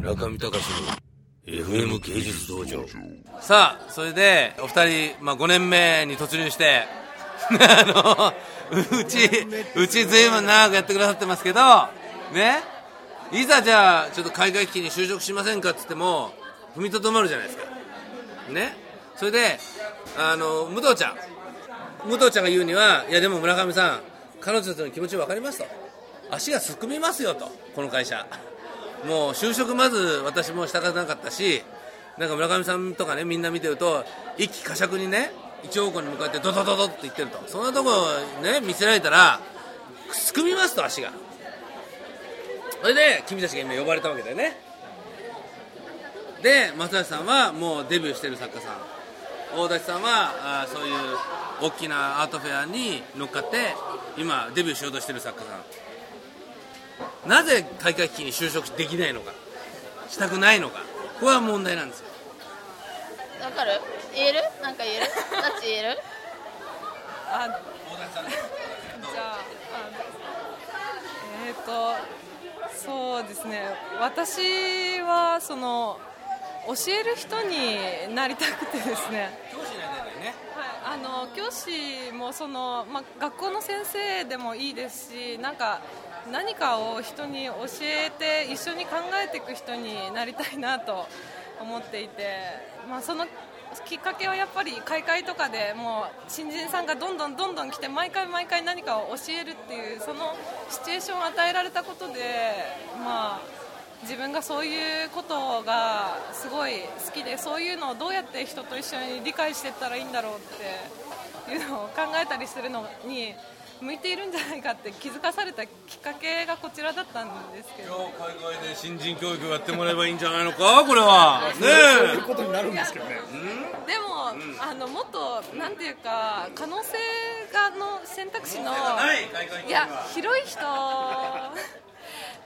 中見隆の FM 芸術道場。さあそれでお二人、まあ、5年目に突入して あのうちうちずいぶん長くやってくださってますけどね？いざじゃあちょっと海外機器に就職しませんかっつっても踏みとどまるじゃないですか。ね？それであの武藤ちゃん。武藤ちゃんが言うにはいやでも村上さん彼女たちの気持ち分かりますと。足がすくみますよとこの会社。もう就職まず私もしたかなかったしなんか村上さんとかねみんな見てると一気呵責にね一方向に向かってドドドドって言ってると。そんなとこね見せられたらすくみますと足が。それで君たちが今呼ばれたわけだよね。で松橋さんはもうデビューしてる作家さん。大立さんはあそういう大きなアートフェアに乗っかって今デビューしようとしてる作家さん。なぜ大会期に就職できないのかしたくないのかここは問題なんですよ。わかる？言える？なんか言える？ナッチ言える？あじゃああえっ、とそうですね。私はその教える人になりたくてですね。教師になりたいね。はい、あの教師もその、まあ、学校の先生でもいいですしなんか何かを人に教えて一緒に考えていく人になりたいなと思っていて、まあ、そのきっかけはやっぱり開会とかでもう新人さんがどんどんどんどん来て毎回毎回何かを教えるっていうそのシチュエーションを与えられたことで、まあ、自分がそういうことがすごい好きでそういうのをどうやって人と一緒に理解していったらいいんだろうっていうのを考えたりするのに向いているんじゃないかって気づかされたきっかけがこちらだったんですけど。海外で新人教育をやってもらえばいいんじゃないのかこれは。ねそういうことになるんですけどね。でも、あのもっとなんていうか可能性がの選択肢のない海外いや広い人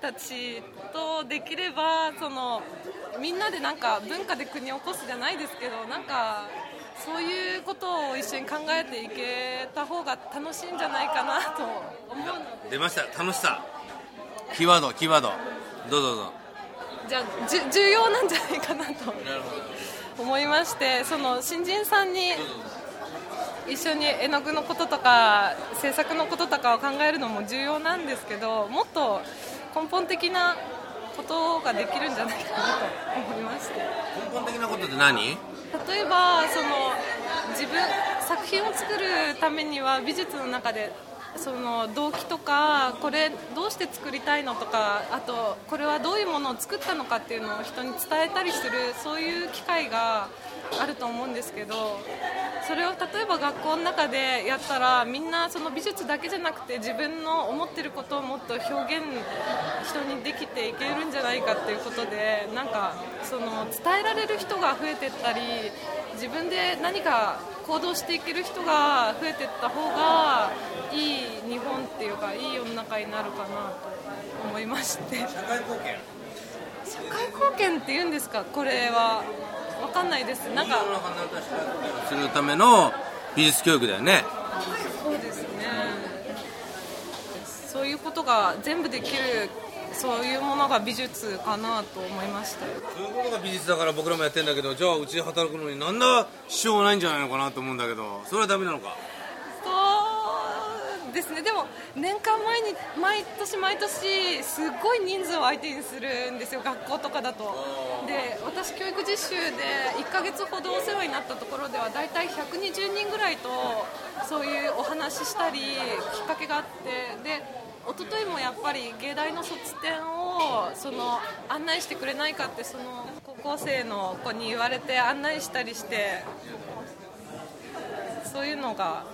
たちとできればそのみんなでなんか文化で国を起こすじゃないですけどなんかそういうことを一緒に考えていけた方が楽しいんじゃないかなと思う出ました。楽しさ。キーワードキーワード。どうぞどうぞ。じゃあじゅ重要なんじゃないかなと思いましてその新人さんに一緒に絵の具のこととか制作のこととかを考えるのも重要なんですけどもっと根本的なことができるんじゃないかなと思いまして。根本的なことって何？例えばその自分作品を作るためには美術の中でその動機とかこれどうして作りたいのとかあとこれはどういうものを作ったのかっていうのを人に伝えたりするそういう機会があると思うんですけどそれを例えば学校の中でやったらみんなその美術だけじゃなくて自分の思ってることをもっと表現人にできていけるんじゃないかっていうことでなんかその伝えられる人が増えてったり自分で何か行動していける人が増えていった方がいい日本っていうかいい世の中になるかなと思いまして。社会貢献社会貢献って言うんですか？これは分かんないです。なんかするための美術教育だよね。そうですね。そういうことが全部できるそういうものが美術かなと思いました。そういうことが美術だから僕らもやってんだけどじゃあうちで働くのに何ら支障がないんじゃないのかなと思うんだけどそれはダメなのか？そうですね。でも年間前に毎年毎年すごい人数を相手にするんですよ。学校とかだと。で私教育実習で1ヶ月ほどお世話になったところでは大体120人ぐらいとそういうお話ししたりきっかけがあって。で一昨日もやっぱり芸大の卒展をその案内してくれないかってその高校生の子に言われて案内したりしてそういうのが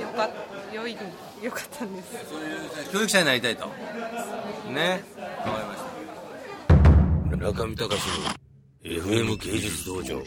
よかよいよかったんです。そういう教育者になりたいと。ね。わかりました。中見隆の FM 芸術道場